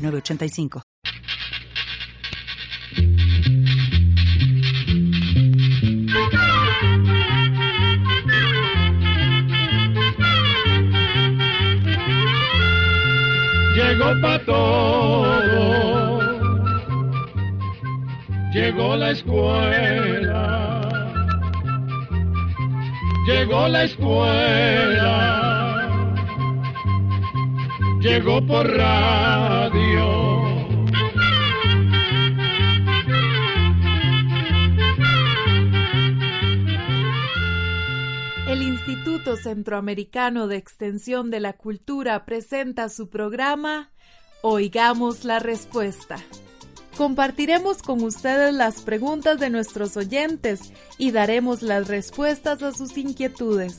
985. Llegó pa' todo, llegó la escuela, llegó la escuela llegó por radio. El Instituto Centroamericano de Extensión de la Cultura presenta su programa Oigamos la Respuesta. Compartiremos con ustedes las preguntas de nuestros oyentes y daremos las respuestas a sus inquietudes.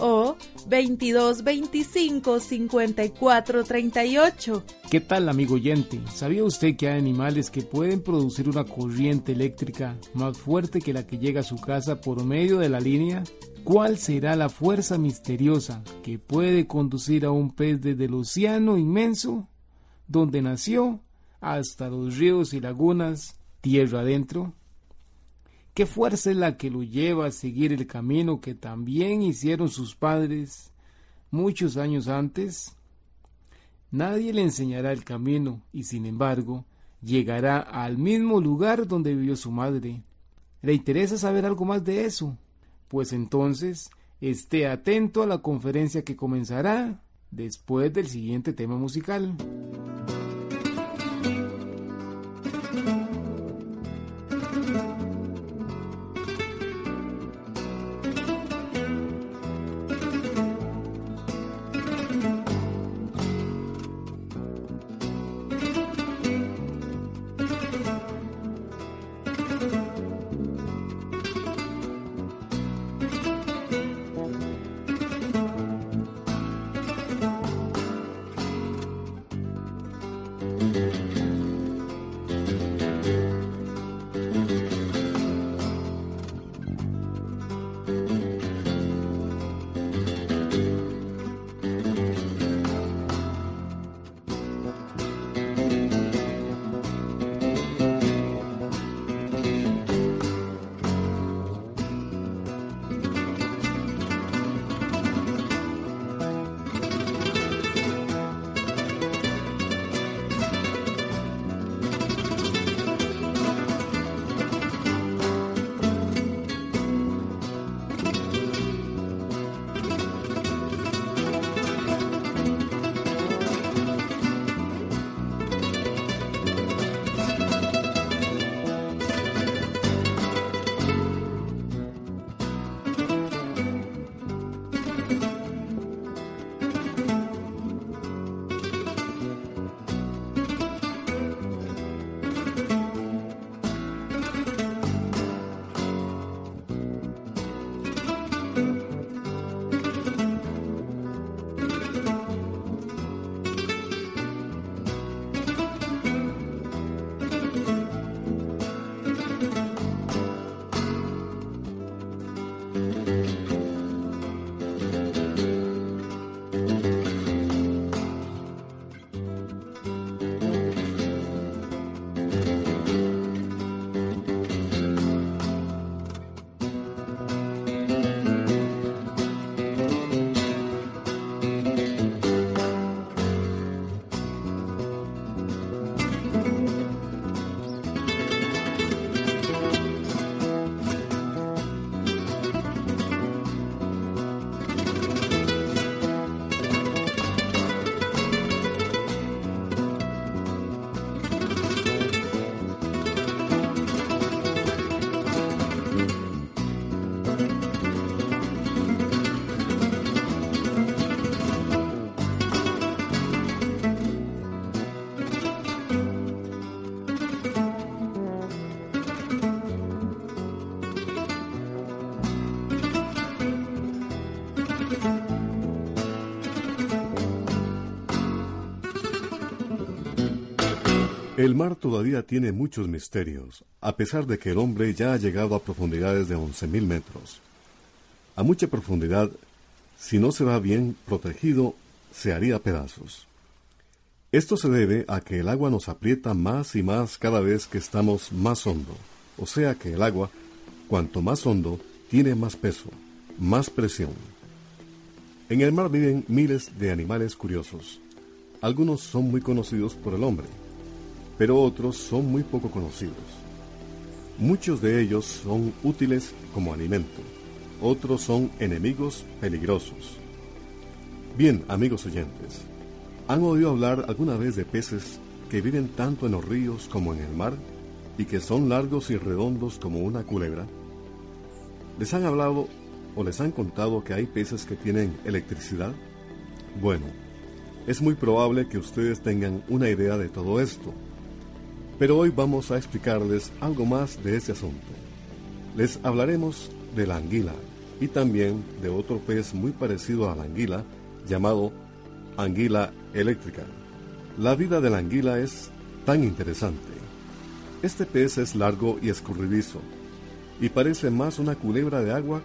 o 2225 5438. ¿Qué tal, amigo oyente? ¿Sabía usted que hay animales que pueden producir una corriente eléctrica más fuerte que la que llega a su casa por medio de la línea? ¿Cuál será la fuerza misteriosa que puede conducir a un pez desde el océano inmenso, donde nació, hasta los ríos y lagunas, tierra adentro? ¿Qué fuerza es la que lo lleva a seguir el camino que también hicieron sus padres muchos años antes? Nadie le enseñará el camino y sin embargo llegará al mismo lugar donde vivió su madre. ¿Le interesa saber algo más de eso? Pues entonces esté atento a la conferencia que comenzará después del siguiente tema musical. El mar todavía tiene muchos misterios, a pesar de que el hombre ya ha llegado a profundidades de 11.000 metros. A mucha profundidad, si no se va bien protegido, se haría pedazos. Esto se debe a que el agua nos aprieta más y más cada vez que estamos más hondo, o sea que el agua, cuanto más hondo, tiene más peso, más presión. En el mar viven miles de animales curiosos. Algunos son muy conocidos por el hombre, pero otros son muy poco conocidos. Muchos de ellos son útiles como alimento, otros son enemigos peligrosos. Bien, amigos oyentes, ¿han oído hablar alguna vez de peces que viven tanto en los ríos como en el mar y que son largos y redondos como una culebra? ¿Les han hablado o les han contado que hay peces que tienen electricidad? Bueno, es muy probable que ustedes tengan una idea de todo esto, pero hoy vamos a explicarles algo más de este asunto. Les hablaremos de la anguila y también de otro pez muy parecido a la anguila llamado anguila eléctrica. La vida de la anguila es tan interesante. Este pez es largo y escurridizo y parece más una culebra de agua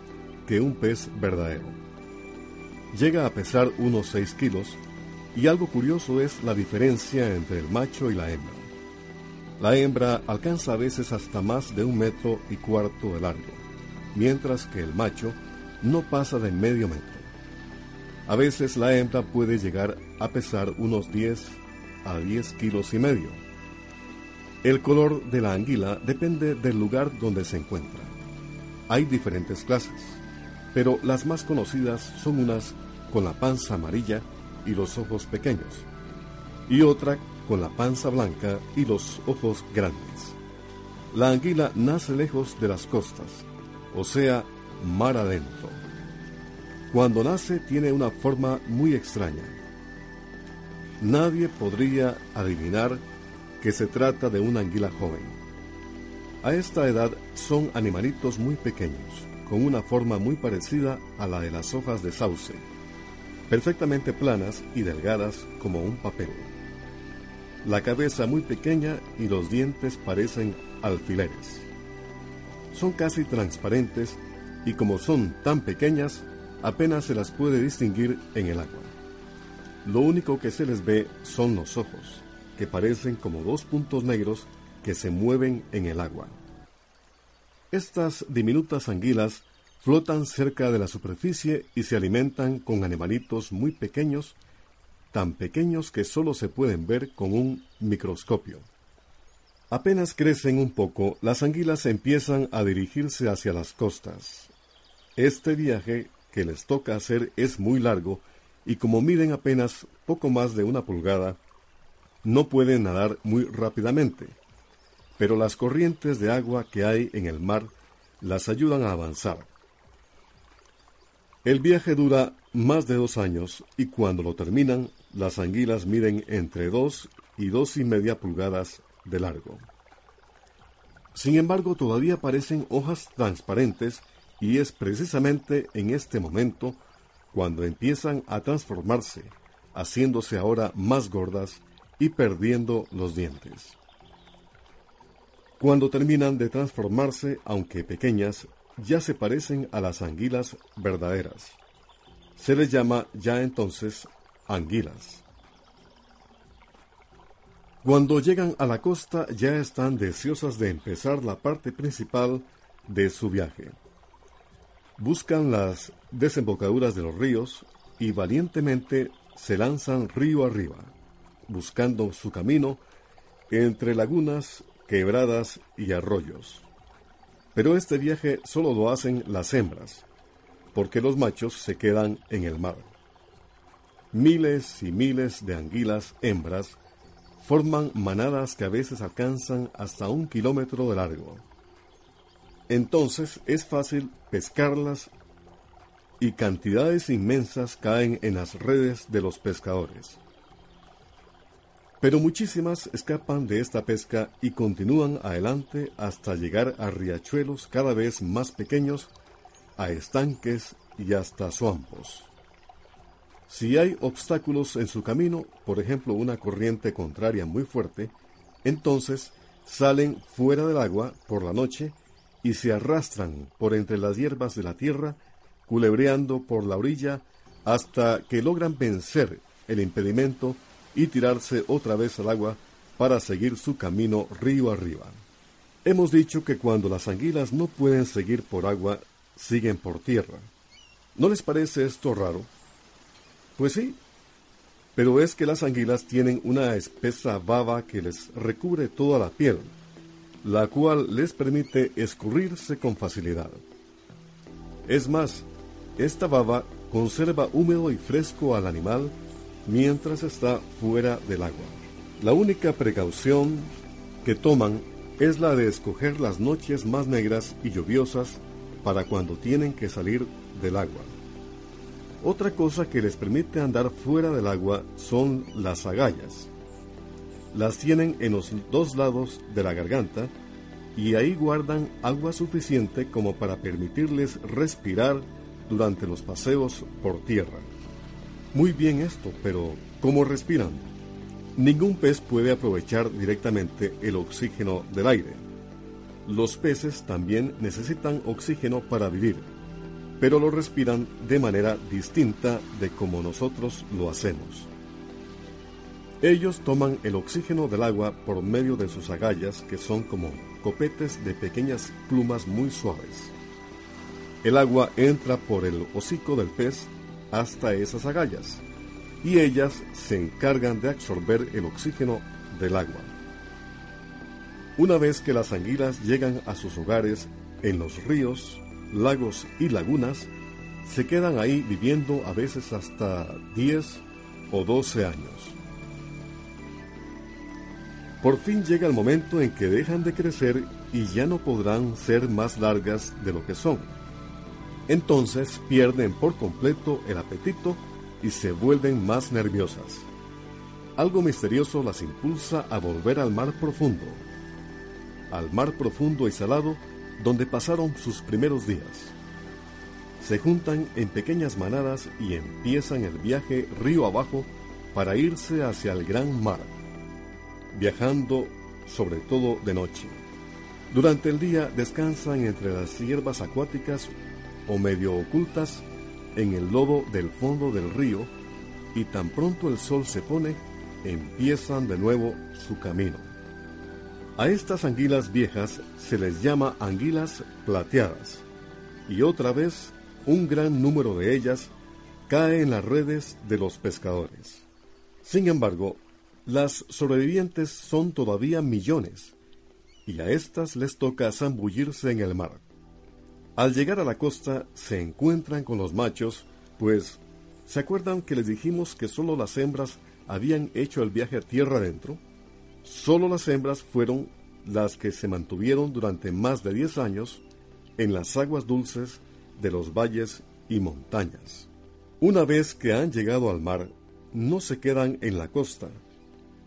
que un pez verdadero. Llega a pesar unos 6 kilos y algo curioso es la diferencia entre el macho y la hembra. La hembra alcanza a veces hasta más de un metro y cuarto de largo, mientras que el macho no pasa de medio metro. A veces la hembra puede llegar a pesar unos 10 a 10 kilos y medio. El color de la anguila depende del lugar donde se encuentra. Hay diferentes clases, pero las más conocidas son unas con la panza amarilla y los ojos pequeños, y otra con la panza blanca y los ojos grandes. La anguila nace lejos de las costas, o sea, mar adentro. Cuando nace tiene una forma muy extraña. Nadie podría adivinar que se trata de una anguila joven. A esta edad son animalitos muy pequeños, con una forma muy parecida a la de las hojas de sauce, perfectamente planas y delgadas como un papel la cabeza muy pequeña y los dientes parecen alfileres. Son casi transparentes y como son tan pequeñas, apenas se las puede distinguir en el agua. Lo único que se les ve son los ojos, que parecen como dos puntos negros que se mueven en el agua. Estas diminutas anguilas flotan cerca de la superficie y se alimentan con animalitos muy pequeños tan pequeños que solo se pueden ver con un microscopio. Apenas crecen un poco, las anguilas empiezan a dirigirse hacia las costas. Este viaje que les toca hacer es muy largo y como miden apenas poco más de una pulgada, no pueden nadar muy rápidamente, pero las corrientes de agua que hay en el mar las ayudan a avanzar. El viaje dura más de dos años y cuando lo terminan las anguilas miden entre dos y dos y media pulgadas de largo. Sin embargo, todavía parecen hojas transparentes y es precisamente en este momento cuando empiezan a transformarse, haciéndose ahora más gordas y perdiendo los dientes. Cuando terminan de transformarse, aunque pequeñas, ya se parecen a las anguilas verdaderas. Se les llama ya entonces anguilas. Cuando llegan a la costa ya están deseosas de empezar la parte principal de su viaje. Buscan las desembocaduras de los ríos y valientemente se lanzan río arriba, buscando su camino entre lagunas, quebradas y arroyos. Pero este viaje solo lo hacen las hembras, porque los machos se quedan en el mar. Miles y miles de anguilas hembras forman manadas que a veces alcanzan hasta un kilómetro de largo. Entonces es fácil pescarlas y cantidades inmensas caen en las redes de los pescadores. Pero muchísimas escapan de esta pesca y continúan adelante hasta llegar a riachuelos cada vez más pequeños, a estanques y hasta suampos. Si hay obstáculos en su camino, por ejemplo una corriente contraria muy fuerte, Entonces salen fuera del agua por la noche y se arrastran por entre las hierbas de la tierra, culebreando por la orilla hasta que logran vencer el impedimento y tirarse otra vez al agua para seguir su camino río arriba. Hemos dicho que cuando las anguilas no pueden seguir por agua, siguen por tierra. ¿No les parece esto raro? Pues sí, pero es que las anguilas tienen una espesa baba que les recubre toda la piel, la cual les permite escurrirse con facilidad. Es más, esta baba conserva húmedo y fresco al animal mientras está fuera del agua. La única precaución que toman es la de escoger las noches más negras y lluviosas para cuando tienen que salir del agua. Otra cosa que les permite andar fuera del agua son las agallas. Las tienen en los dos lados de la garganta y ahí guardan agua suficiente como para permitirles respirar durante los paseos por tierra. Muy bien esto, pero ¿cómo respiran? Ningún pez puede aprovechar directamente el oxígeno del aire. Los peces también necesitan oxígeno para vivir pero lo respiran de manera distinta de como nosotros lo hacemos. Ellos toman el oxígeno del agua por medio de sus agallas, que son como copetes de pequeñas plumas muy suaves. El agua entra por el hocico del pez hasta esas agallas, y ellas se encargan de absorber el oxígeno del agua. Una vez que las anguilas llegan a sus hogares en los ríos, lagos y lagunas, se quedan ahí viviendo a veces hasta 10 o 12 años. Por fin llega el momento en que dejan de crecer y ya no podrán ser más largas de lo que son. Entonces pierden por completo el apetito y se vuelven más nerviosas. Algo misterioso las impulsa a volver al mar profundo. Al mar profundo y salado donde pasaron sus primeros días. Se juntan en pequeñas manadas y empiezan el viaje río abajo para irse hacia el gran mar, viajando sobre todo de noche. Durante el día descansan entre las hierbas acuáticas o medio ocultas en el lodo del fondo del río y tan pronto el sol se pone, empiezan de nuevo su camino. A estas anguilas viejas se les llama anguilas plateadas, y otra vez un gran número de ellas cae en las redes de los pescadores. Sin embargo, las sobrevivientes son todavía millones, y a estas les toca zambullirse en el mar. Al llegar a la costa se encuentran con los machos, pues ¿se acuerdan que les dijimos que solo las hembras habían hecho el viaje a tierra adentro? Solo las hembras fueron las que se mantuvieron durante más de 10 años en las aguas dulces de los valles y montañas. Una vez que han llegado al mar, no se quedan en la costa,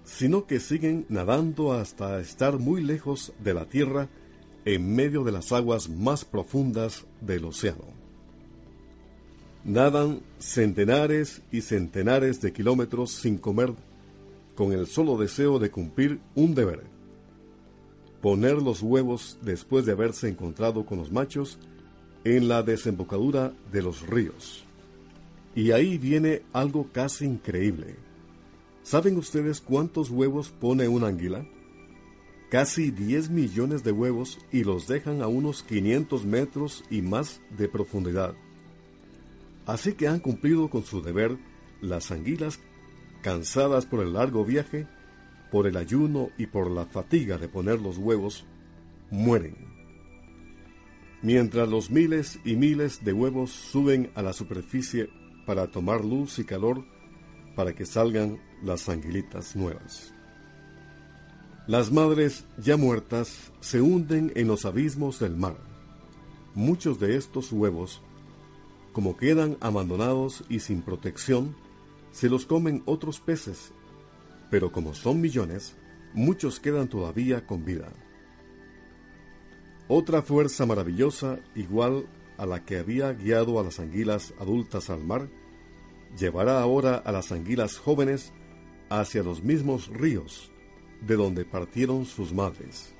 sino que siguen nadando hasta estar muy lejos de la tierra en medio de las aguas más profundas del océano. Nadan centenares y centenares de kilómetros sin comer con el solo deseo de cumplir un deber. Poner los huevos después de haberse encontrado con los machos en la desembocadura de los ríos. Y ahí viene algo casi increíble. ¿Saben ustedes cuántos huevos pone una anguila? Casi 10 millones de huevos y los dejan a unos 500 metros y más de profundidad. Así que han cumplido con su deber las anguilas cansadas por el largo viaje, por el ayuno y por la fatiga de poner los huevos, mueren. Mientras los miles y miles de huevos suben a la superficie para tomar luz y calor para que salgan las anguilitas nuevas. Las madres ya muertas se hunden en los abismos del mar. Muchos de estos huevos, como quedan abandonados y sin protección, se los comen otros peces, pero como son millones, muchos quedan todavía con vida. Otra fuerza maravillosa, igual a la que había guiado a las anguilas adultas al mar, llevará ahora a las anguilas jóvenes hacia los mismos ríos, de donde partieron sus madres.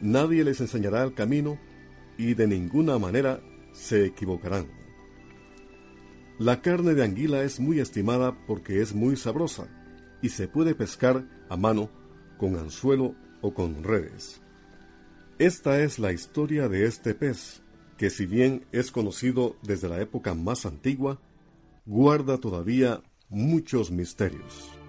Nadie les enseñará el camino y de ninguna manera se equivocarán. La carne de anguila es muy estimada porque es muy sabrosa y se puede pescar a mano con anzuelo o con redes. Esta es la historia de este pez, que si bien es conocido desde la época más antigua, guarda todavía muchos misterios.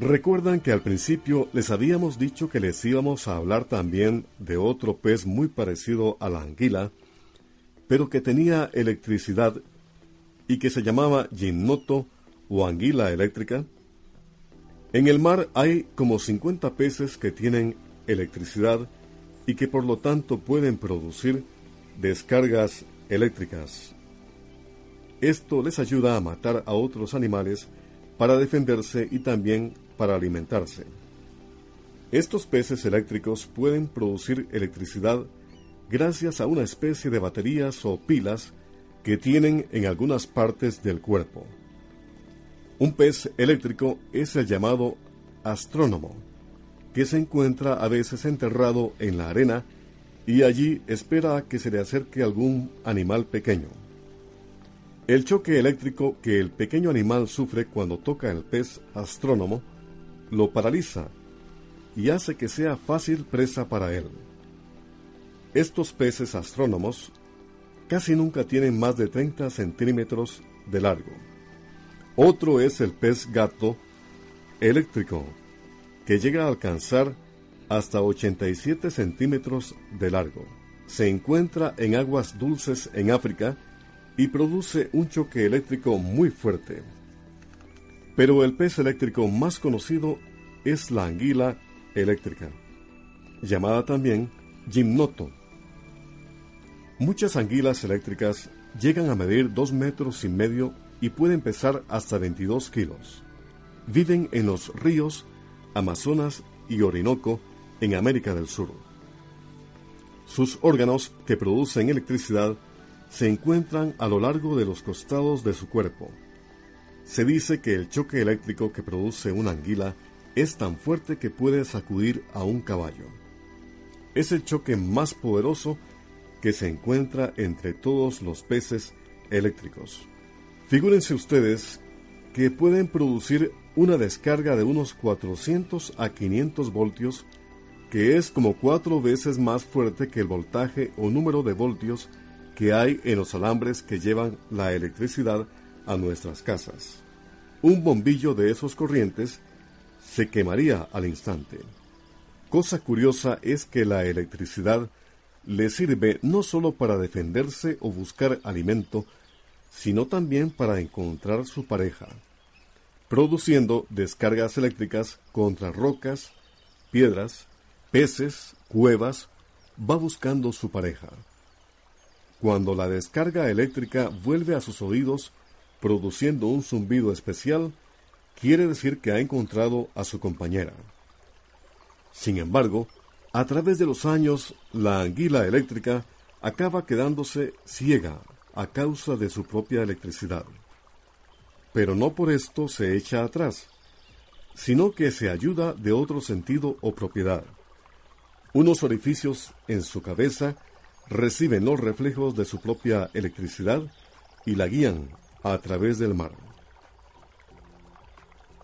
Recuerdan que al principio les habíamos dicho que les íbamos a hablar también de otro pez muy parecido a la anguila, pero que tenía electricidad y que se llamaba gimnoto o anguila eléctrica. En el mar hay como 50 peces que tienen electricidad y que por lo tanto pueden producir descargas eléctricas. Esto les ayuda a matar a otros animales para defenderse y también para alimentarse. Estos peces eléctricos pueden producir electricidad gracias a una especie de baterías o pilas que tienen en algunas partes del cuerpo. Un pez eléctrico es el llamado astrónomo, que se encuentra a veces enterrado en la arena y allí espera a que se le acerque algún animal pequeño. El choque eléctrico que el pequeño animal sufre cuando toca el pez astrónomo lo paraliza y hace que sea fácil presa para él. Estos peces astrónomos casi nunca tienen más de 30 centímetros de largo. Otro es el pez gato eléctrico, que llega a alcanzar hasta 87 centímetros de largo. Se encuentra en aguas dulces en África y produce un choque eléctrico muy fuerte. Pero el pez eléctrico más conocido es la anguila eléctrica, llamada también gimnoto. Muchas anguilas eléctricas llegan a medir dos metros y medio y pueden pesar hasta 22 kilos. Viven en los ríos Amazonas y Orinoco en América del Sur. Sus órganos que producen electricidad se encuentran a lo largo de los costados de su cuerpo. Se dice que el choque eléctrico que produce una anguila es tan fuerte que puede sacudir a un caballo. Es el choque más poderoso que se encuentra entre todos los peces eléctricos. Figúrense ustedes que pueden producir una descarga de unos 400 a 500 voltios, que es como cuatro veces más fuerte que el voltaje o número de voltios que hay en los alambres que llevan la electricidad a nuestras casas. Un bombillo de esos corrientes se quemaría al instante. Cosa curiosa es que la electricidad le sirve no solo para defenderse o buscar alimento, sino también para encontrar su pareja, produciendo descargas eléctricas contra rocas, piedras, peces, cuevas, va buscando su pareja. Cuando la descarga eléctrica vuelve a sus oídos, produciendo un zumbido especial, quiere decir que ha encontrado a su compañera. Sin embargo, a través de los años, la anguila eléctrica acaba quedándose ciega a causa de su propia electricidad. Pero no por esto se echa atrás, sino que se ayuda de otro sentido o propiedad. Unos orificios en su cabeza reciben los reflejos de su propia electricidad y la guían a través del mar.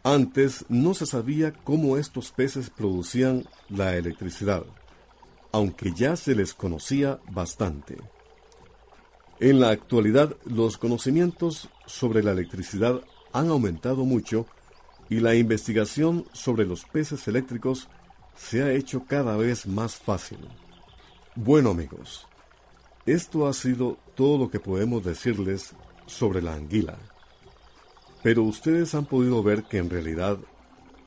Antes no se sabía cómo estos peces producían la electricidad, aunque ya se les conocía bastante. En la actualidad los conocimientos sobre la electricidad han aumentado mucho y la investigación sobre los peces eléctricos se ha hecho cada vez más fácil. Bueno amigos, esto ha sido todo lo que podemos decirles sobre la anguila. Pero ustedes han podido ver que en realidad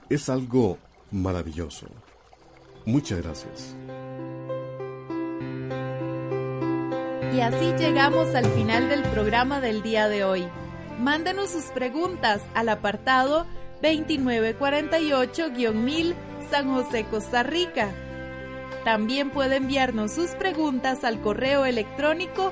es algo maravilloso. Muchas gracias. Y así llegamos al final del programa del día de hoy. Mándenos sus preguntas al apartado 2948-1000 San José, Costa Rica. También puede enviarnos sus preguntas al correo electrónico